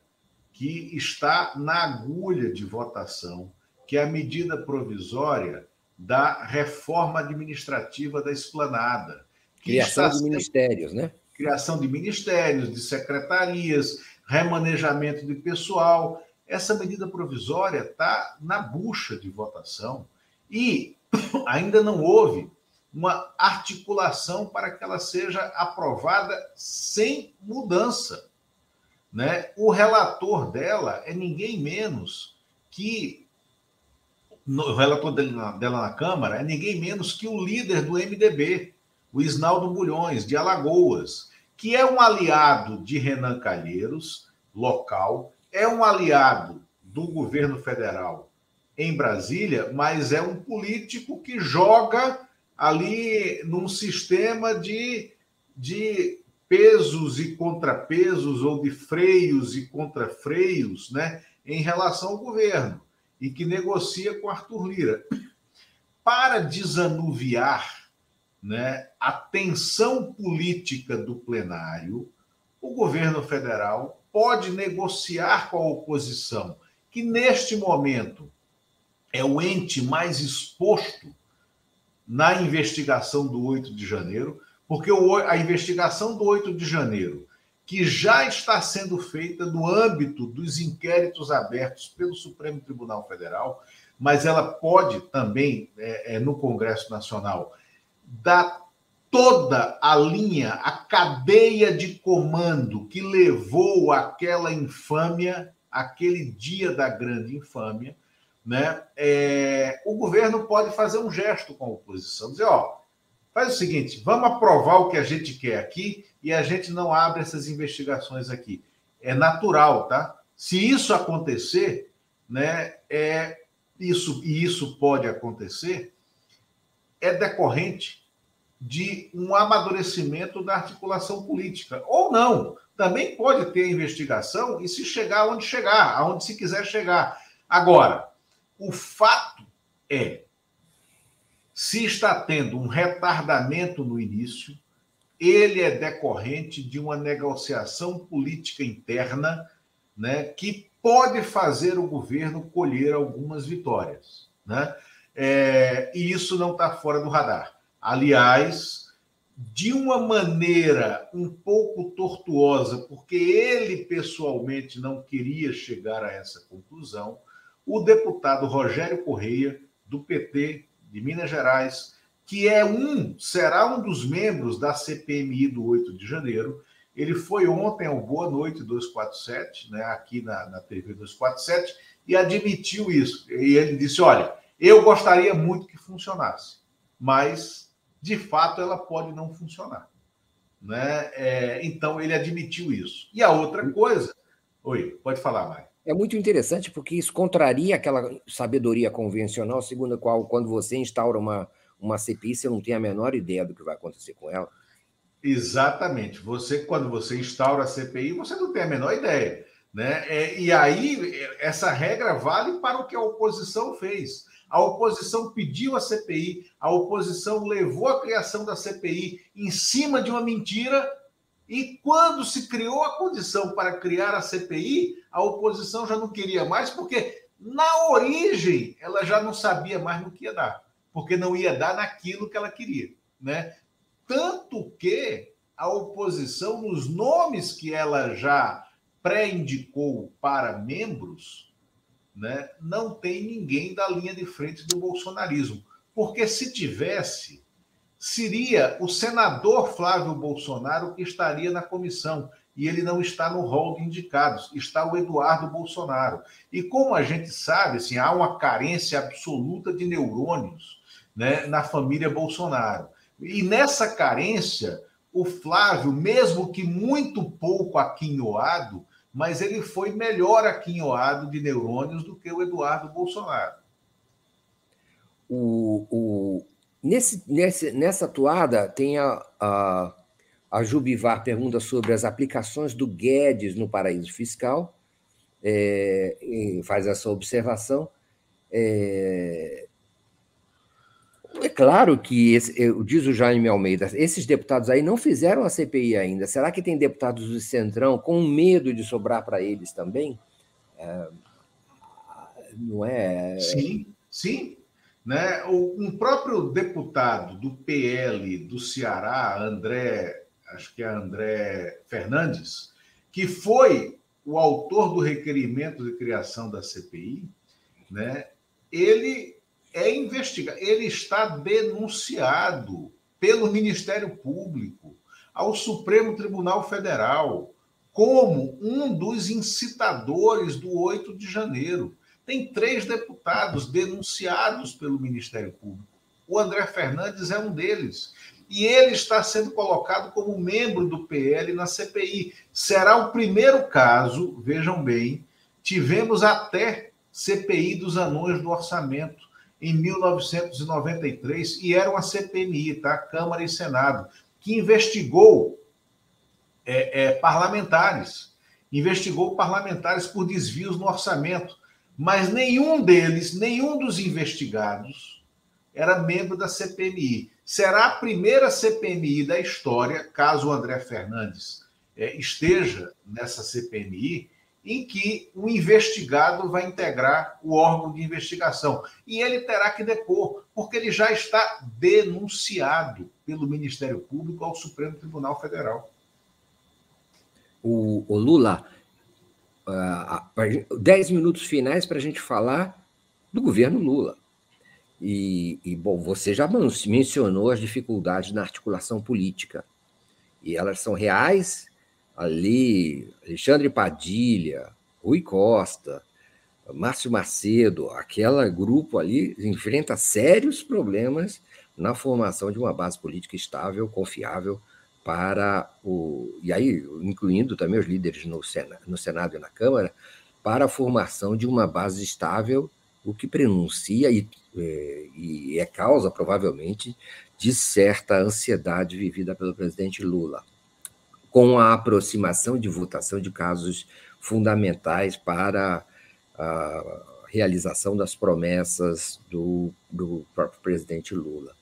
que está na agulha de votação que é a medida provisória da reforma administrativa da esplanada. Criação de ministérios, né? Criação de ministérios, de secretarias, remanejamento de pessoal. Essa medida provisória está na bucha de votação e ainda não houve uma articulação para que ela seja aprovada sem mudança. Né? O relator dela é ninguém menos que no relator dela, dela na Câmara é ninguém menos que o líder do MDB, o Isnaldo Bulhões, de Alagoas, que é um aliado de Renan Calheiros, local, é um aliado do governo federal em Brasília, mas é um político que joga ali num sistema de, de pesos e contrapesos, ou de freios e contrafreios, né, em relação ao governo e que negocia com Arthur Lira. Para desanuviar né, a tensão política do plenário, o governo federal pode negociar com a oposição, que neste momento é o ente mais exposto na investigação do 8 de janeiro, porque a investigação do 8 de janeiro que já está sendo feita no âmbito dos inquéritos abertos pelo Supremo Tribunal Federal, mas ela pode também, é, é, no Congresso Nacional, dar toda a linha, a cadeia de comando que levou aquela infâmia, aquele dia da grande infâmia, né? É, o governo pode fazer um gesto com a oposição, dizer, ó, Faz o seguinte: vamos aprovar o que a gente quer aqui e a gente não abre essas investigações aqui. É natural, tá? Se isso acontecer, né, é isso e isso pode acontecer, é decorrente de um amadurecimento da articulação política ou não, também pode ter investigação e se chegar onde chegar, aonde se quiser chegar. Agora, o fato é, se está tendo um retardamento no início, ele é decorrente de uma negociação política interna né, que pode fazer o governo colher algumas vitórias. Né? É, e isso não está fora do radar. Aliás, de uma maneira um pouco tortuosa, porque ele pessoalmente não queria chegar a essa conclusão, o deputado Rogério Correia, do PT de Minas Gerais, que é um, será um dos membros da CPMI do 8 de janeiro. Ele foi ontem ao Boa Noite 247, né, aqui na, na TV 247, e admitiu isso. E ele disse: Olha, eu gostaria muito que funcionasse, mas de fato ela pode não funcionar. Né? É, então ele admitiu isso. E a outra coisa. Oi, pode falar, Mário. É muito interessante porque isso contraria aquela sabedoria convencional segundo a qual, quando você instaura uma, uma CPI, você não tem a menor ideia do que vai acontecer com ela. Exatamente. Você, quando você instaura a CPI, você não tem a menor ideia. Né? É, e aí, essa regra vale para o que a oposição fez. A oposição pediu a CPI, a oposição levou a criação da CPI em cima de uma mentira, e quando se criou a condição para criar a CPI, a oposição já não queria mais, porque na origem ela já não sabia mais no que ia dar porque não ia dar naquilo que ela queria, né? Tanto que a oposição, nos nomes que ela já pré-indicou para membros, né, não tem ninguém da linha de frente do bolsonarismo. Porque se tivesse, seria o senador Flávio Bolsonaro que estaria na comissão. E ele não está no rol de indicados, está o Eduardo Bolsonaro. E como a gente sabe, assim, há uma carência absoluta de neurônios né, na família Bolsonaro. E nessa carência, o Flávio, mesmo que muito pouco aquinhoado, mas ele foi melhor aquinhoado de neurônios do que o Eduardo Bolsonaro. O, o, nesse, nesse, nessa atuada, tem a, a, a Jubivar pergunta sobre as aplicações do Guedes no paraíso fiscal, é, faz essa observação. É, é claro que, esse, diz o Jaime Almeida, esses deputados aí não fizeram a CPI ainda. Será que tem deputados do Centrão com medo de sobrar para eles também? É, não é? Sim, sim. Né? Um próprio deputado do PL do Ceará, André, acho que é André Fernandes, que foi o autor do requerimento de criação da CPI, né? ele é investigado, ele está denunciado pelo Ministério Público ao Supremo Tribunal Federal como um dos incitadores do 8 de janeiro. Tem três deputados denunciados pelo Ministério Público. O André Fernandes é um deles. E ele está sendo colocado como membro do PL na CPI. Será o primeiro caso, vejam bem, tivemos até CPI dos anões do orçamento em 1993 e era uma CPMI, tá? Câmara e Senado, que investigou é, é, parlamentares, investigou parlamentares por desvios no orçamento, mas nenhum deles, nenhum dos investigados era membro da CPMI. Será a primeira CPMI da história, caso o André Fernandes é, esteja nessa CPMI, em que o investigado vai integrar o órgão de investigação. E ele terá que depor, porque ele já está denunciado pelo Ministério Público ao Supremo Tribunal Federal. O, o Lula, uh, dez minutos finais para a gente falar do governo Lula. E, e, bom, você já mencionou as dificuldades na articulação política. E elas são reais ali Alexandre Padilha, Rui Costa, Márcio Macedo, aquele grupo ali enfrenta sérios problemas na formação de uma base política estável, confiável para o e aí incluindo também os líderes no Senado, no Senado e na Câmara para a formação de uma base estável, o que prenuncia e, é, e é causa provavelmente de certa ansiedade vivida pelo presidente Lula com a aproximação de votação de casos fundamentais para a realização das promessas do, do próprio presidente Lula.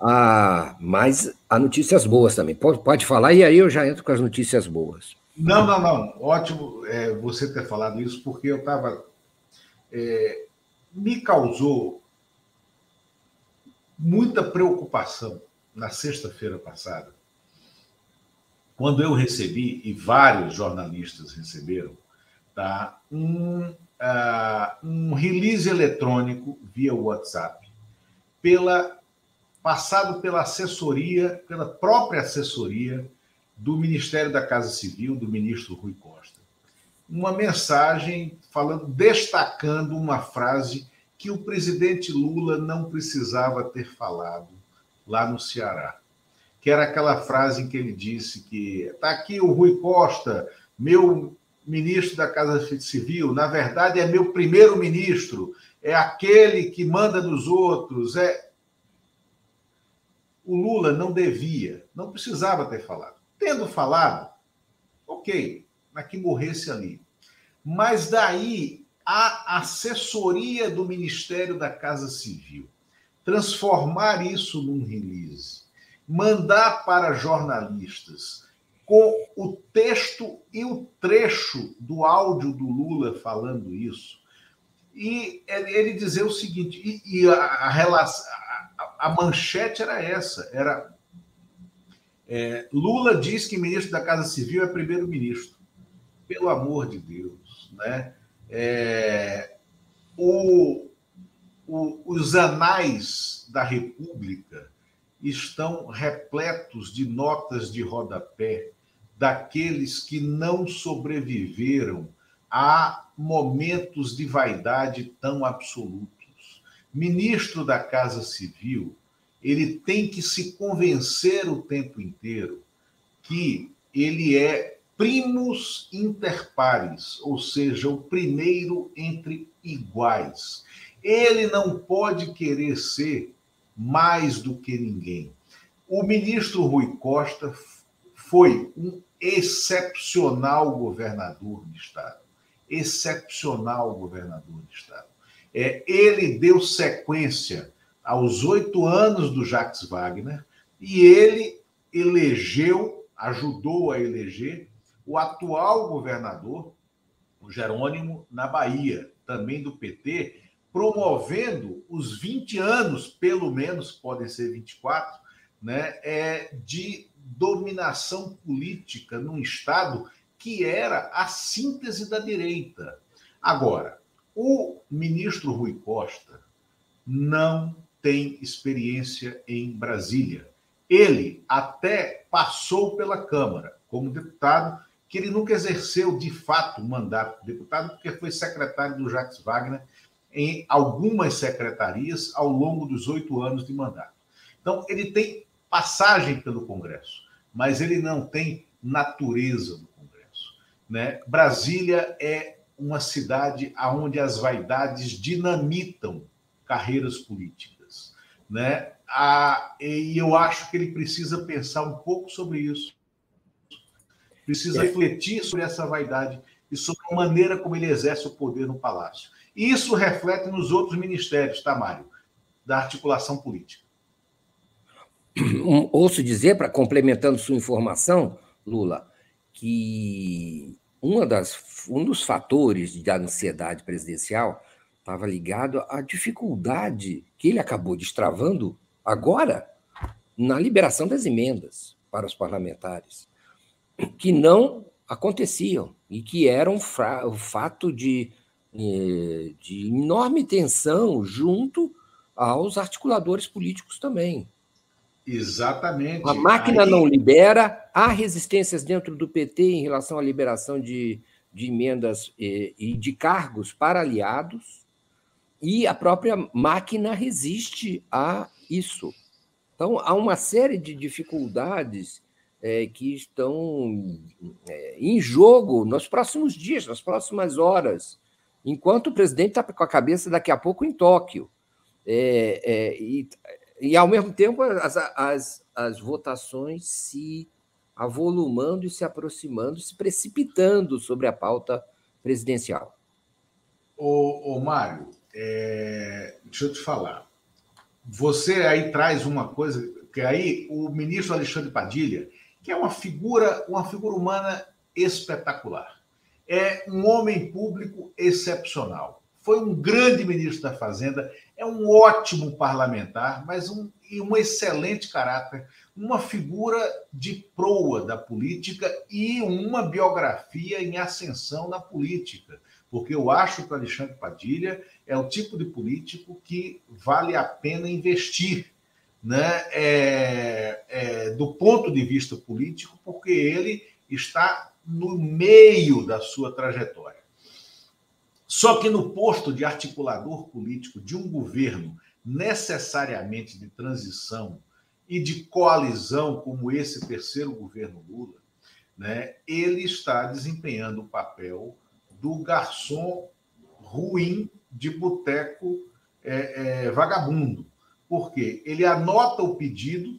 Ah, mas há notícias boas também. Pode, pode falar e aí eu já entro com as notícias boas. Não, não, não. Ótimo é, você ter falado isso, porque eu estava. É, me causou muita preocupação na sexta-feira passada, quando eu recebi, e vários jornalistas receberam, tá, um, uh, um release eletrônico via WhatsApp, pela, passado pela assessoria, pela própria assessoria do Ministério da Casa Civil, do ministro Rui Costa. Uma mensagem falando, destacando uma frase que o presidente Lula não precisava ter falado lá no Ceará. Que era aquela frase em que ele disse que está aqui o Rui Costa, meu ministro da Casa Civil, na verdade é meu primeiro-ministro, é aquele que manda nos outros, é o Lula não devia, não precisava ter falado. Tendo falado, ok, mas que morresse ali. Mas daí a assessoria do Ministério da Casa Civil transformar isso num release, mandar para jornalistas com o texto e o trecho do áudio do Lula falando isso, e ele dizer o seguinte, e, a, a, relação, a, a manchete era essa, era é, Lula diz que ministro da Casa Civil é primeiro-ministro. Pelo amor de Deus, né? É, o, o, os anais da República estão repletos de notas de rodapé daqueles que não sobreviveram a momentos de vaidade tão absolutos. Ministro da Casa Civil ele tem que se convencer o tempo inteiro que ele é primus inter pares, ou seja, o primeiro entre iguais. Ele não pode querer ser mais do que ninguém. O ministro Rui Costa foi um excepcional governador de Estado. Excepcional governador de Estado. É, ele deu sequência aos oito anos do Jacques Wagner, e ele elegeu, ajudou a eleger, o atual governador, o Jerônimo, na Bahia, também do PT, promovendo os 20 anos, pelo menos podem ser 24, né, é, de dominação política num Estado que era a síntese da direita. Agora, o ministro Rui Costa não tem experiência em Brasília. Ele até passou pela Câmara como deputado, que ele nunca exerceu de fato o mandato de deputado, porque foi secretário do Jacques Wagner em algumas secretarias ao longo dos oito anos de mandato. Então, ele tem passagem pelo Congresso, mas ele não tem natureza do Congresso. Né? Brasília é uma cidade onde as vaidades dinamitam carreiras políticas né? Ah, e eu acho que ele precisa pensar um pouco sobre isso, precisa é. refletir sobre essa vaidade e sobre a maneira como ele exerce o poder no palácio. Isso reflete nos outros ministérios, tá, Mário? Da articulação política. Ouço dizer, para complementando sua informação, Lula, que uma das, um dos fatores da ansiedade presidencial estava ligado à dificuldade que ele acabou destravando agora na liberação das emendas para os parlamentares, que não aconteciam e que eram o fato de, de enorme tensão junto aos articuladores políticos também. Exatamente. A máquina Aí... não libera, há resistências dentro do PT em relação à liberação de, de emendas e, eh, e de cargos para aliados, e a própria máquina resiste a isso. Então, há uma série de dificuldades é, que estão é, em jogo nos próximos dias, nas próximas horas, enquanto o presidente está com a cabeça daqui a pouco em Tóquio. É, é e, e, ao mesmo tempo, as, as, as votações se avolumando e se aproximando, se precipitando sobre a pauta presidencial. Ô, ô Mário, é... deixa eu te falar. Você aí traz uma coisa que aí o ministro Alexandre Padilha, que é uma figura, uma figura humana espetacular. É um homem público excepcional. Foi um grande ministro da Fazenda, é um ótimo parlamentar, mas um, e um excelente caráter, uma figura de proa da política e uma biografia em ascensão na política. Porque eu acho que o Alexandre Padilha é o tipo de político que vale a pena investir né, é, é, do ponto de vista político, porque ele está no meio da sua trajetória. Só que no posto de articulador político de um governo necessariamente de transição e de coalizão, como esse terceiro governo Lula, né, ele está desempenhando o papel do garçom ruim de boteco é, é, vagabundo. Porque ele anota o pedido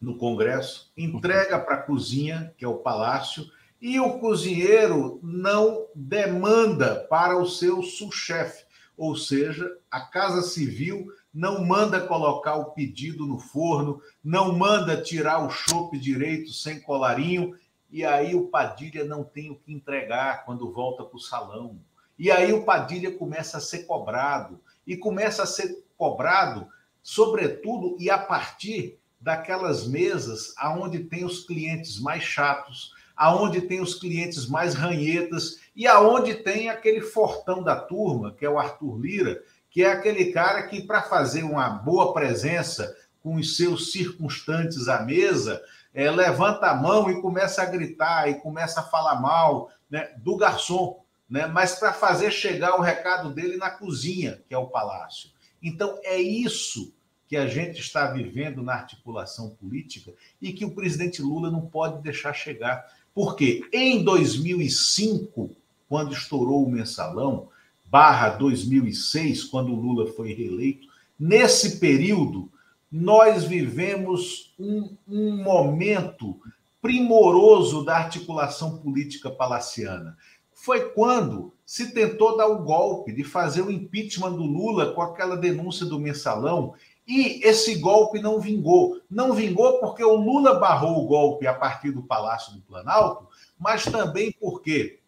no Congresso, entrega para a cozinha, que é o palácio, e o cozinheiro não demanda para o seu subchefe, ou seja, a Casa Civil não manda colocar o pedido no forno, não manda tirar o chope direito sem colarinho, e aí o Padilha não tem o que entregar quando volta para o salão. E aí o Padilha começa a ser cobrado, e começa a ser cobrado, sobretudo e a partir daquelas mesas aonde tem os clientes mais chatos, aonde tem os clientes mais ranhetas e aonde tem aquele fortão da turma, que é o Arthur Lira, que é aquele cara que, para fazer uma boa presença com os seus circunstantes à mesa, é, levanta a mão e começa a gritar e começa a falar mal né, do garçom, né, mas para fazer chegar o recado dele na cozinha, que é o palácio. Então, é isso que a gente está vivendo na articulação política e que o presidente Lula não pode deixar chegar. Porque em 2005, quando estourou o mensalão, barra 2006, quando Lula foi reeleito, nesse período, nós vivemos um, um momento primoroso da articulação política palaciana. Foi quando se tentou dar o golpe de fazer o impeachment do Lula com aquela denúncia do mensalão e esse golpe não vingou. Não vingou porque o Lula barrou o golpe a partir do Palácio do Planalto, mas também porque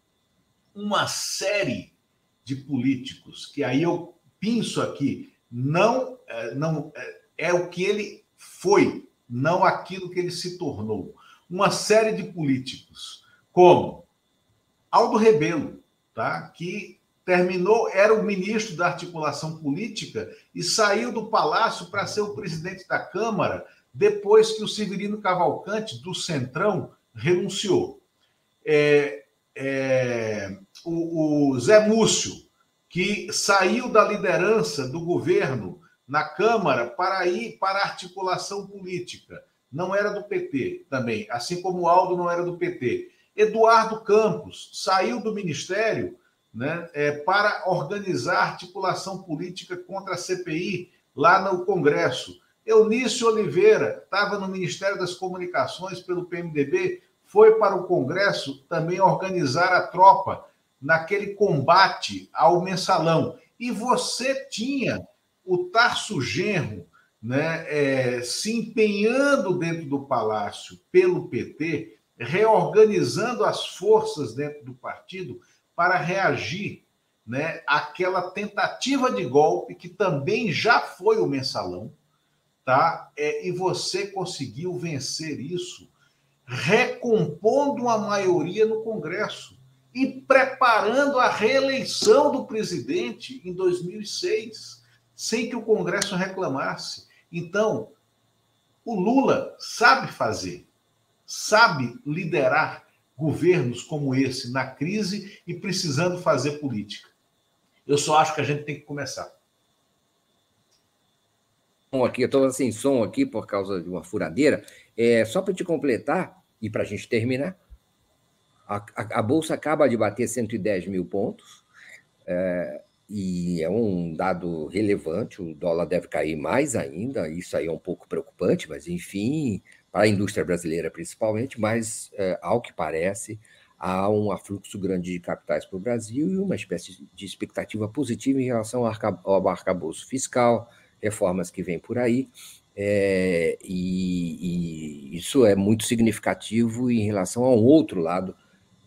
uma série de políticos, que aí eu penso aqui, não, é, não é, é o que ele foi, não aquilo que ele se tornou. Uma série de políticos, como Aldo Rebelo, tá? que terminou, era o ministro da articulação política e saiu do palácio para ser o presidente da Câmara depois que o Severino Cavalcante, do Centrão, renunciou. É, é, o, o Zé Múcio, que saiu da liderança do governo na Câmara para ir para a articulação política. Não era do PT também, assim como o Aldo não era do PT. Eduardo Campos saiu do ministério né, é, para organizar articulação política contra a CPI lá no Congresso. Eunício Oliveira estava no Ministério das Comunicações pelo PMDB, foi para o Congresso também organizar a tropa naquele combate ao mensalão. E você tinha o Tarso Genro né, é, se empenhando dentro do palácio pelo PT, reorganizando as forças dentro do partido para reagir né, àquela tentativa de golpe que também já foi o mensalão, tá? É, e você conseguiu vencer isso, recompondo a maioria no Congresso e preparando a reeleição do presidente em 2006, sem que o Congresso reclamasse. Então, o Lula sabe fazer, sabe liderar governos como esse na crise e precisando fazer política. Eu só acho que a gente tem que começar. Bom, aqui eu estou sem som aqui por causa de uma furadeira. É, só para te completar e para a gente terminar, a, a, a, bolsa acaba de bater 110 mil pontos. É, e é um dado relevante, o dólar deve cair mais ainda, isso aí é um pouco preocupante, mas enfim, para a indústria brasileira principalmente, mas, é, ao que parece, há um afluxo grande de capitais para o Brasil e uma espécie de expectativa positiva em relação ao arcabouço fiscal, reformas que vêm por aí, é, e, e, isso é muito significativo em relação a um outro lado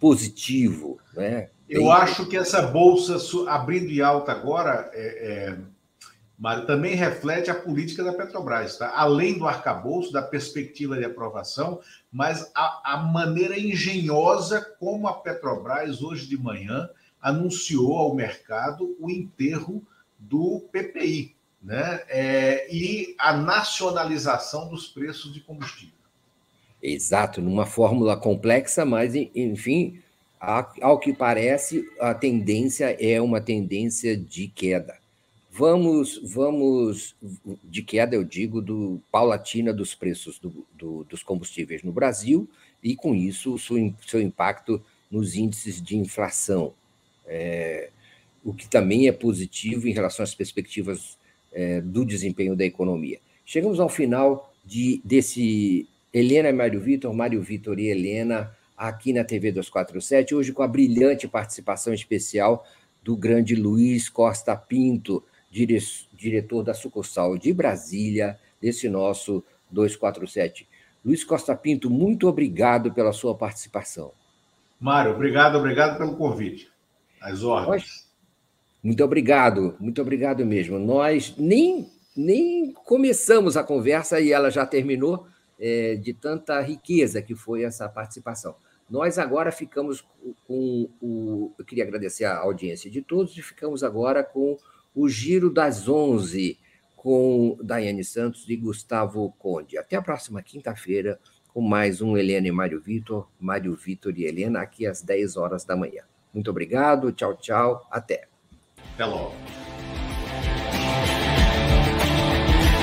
positivo. Né? Eu acho que essa bolsa abrindo em alta agora é, é, mas também reflete a política da Petrobras, tá? além do arcabouço, da perspectiva de aprovação, mas a, a maneira engenhosa como a Petrobras, hoje de manhã, anunciou ao mercado o enterro do PPI né? É, e a nacionalização dos preços de combustível. Exato, numa fórmula complexa, mas, enfim, ao que parece, a tendência é uma tendência de queda. Vamos, vamos de queda, eu digo, do paulatina dos preços do, do, dos combustíveis no Brasil e, com isso, o seu, seu impacto nos índices de inflação, é, o que também é positivo em relação às perspectivas é, do desempenho da economia. Chegamos ao final de, desse Helena e Mário Vitor, Mário Vitor e Helena, aqui na TV 247, hoje com a brilhante participação especial do grande Luiz Costa Pinto, dire diretor da sucursal de Brasília, desse nosso 247. Luiz Costa Pinto, muito obrigado pela sua participação. Mário, obrigado, obrigado pelo convite. As ordens. Muito obrigado, muito obrigado mesmo. Nós nem, nem começamos a conversa e ela já terminou é, de tanta riqueza que foi essa participação. Nós agora ficamos com o. Eu queria agradecer a audiência de todos e ficamos agora com o Giro das Onze, com Daiane Santos e Gustavo Conde. Até a próxima quinta-feira, com mais um Helena e Mário Vitor, Mário Vitor e Helena, aqui às 10 horas da manhã. Muito obrigado, tchau, tchau, até. Até logo.